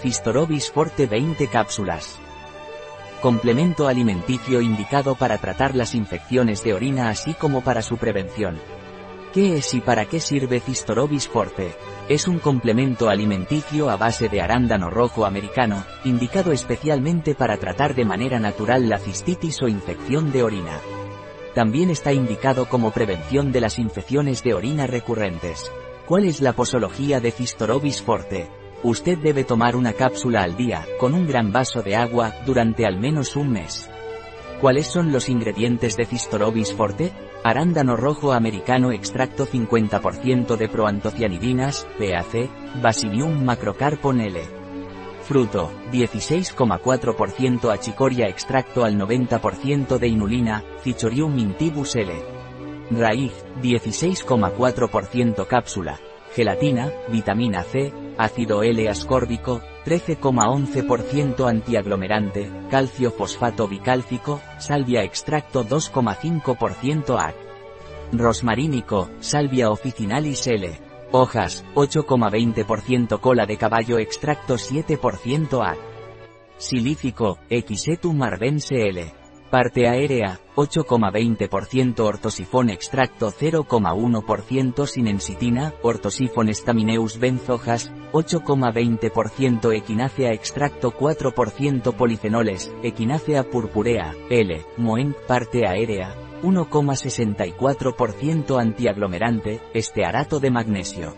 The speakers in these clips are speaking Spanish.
Fistorobis Forte 20 cápsulas. Complemento alimenticio indicado para tratar las infecciones de orina así como para su prevención. ¿Qué es y para qué sirve Fistorobis Forte? Es un complemento alimenticio a base de arándano rojo americano, indicado especialmente para tratar de manera natural la cistitis o infección de orina. También está indicado como prevención de las infecciones de orina recurrentes. ¿Cuál es la posología de Fistorobis Forte? Usted debe tomar una cápsula al día, con un gran vaso de agua, durante al menos un mes. ¿Cuáles son los ingredientes de Fistorobis Forte? Arándano rojo americano extracto 50% de proantocianidinas, PAC, Basinium macrocarpon L. Fruto, 16,4% achicoria extracto al 90% de inulina, Cichorium intibus L. Raíz, 16,4% cápsula, gelatina, vitamina C, ácido L-ascórbico, 13,11% antiaglomerante, calcio fosfato bicálcico, salvia extracto 2,5% AC. Rosmarínico, salvia officinalis L. Hojas, 8,20% cola de caballo extracto 7% AC. Silífico, Equisetum arvense L. Parte aérea, 8,20% ortosifón extracto 0,1% sinensitina, ortosifón stamineus benzojas, 8,20% equinácea extracto 4% polifenoles, equinácea purpurea, L, moen, parte aérea, 1,64% antiaglomerante, estearato de magnesio.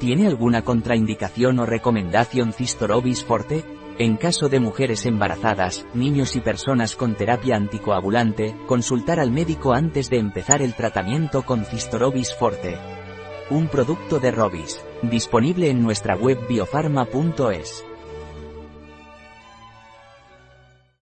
¿Tiene alguna contraindicación o recomendación Cistorobis forte? En caso de mujeres embarazadas, niños y personas con terapia anticoagulante, consultar al médico antes de empezar el tratamiento con Cistorobis Forte. Un producto de Robis, disponible en nuestra web biofarma.es.